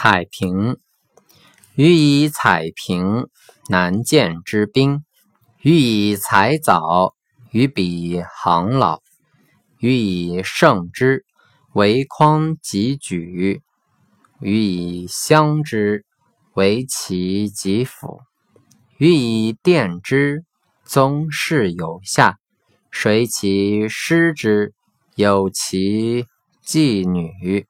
彩屏，予以彩屏，难见之兵；予以采藻，于彼行老；予以胜之，为匡及举；予以相之，为其己辅；予以奠之，宗室有下；谁其失之，有其继女。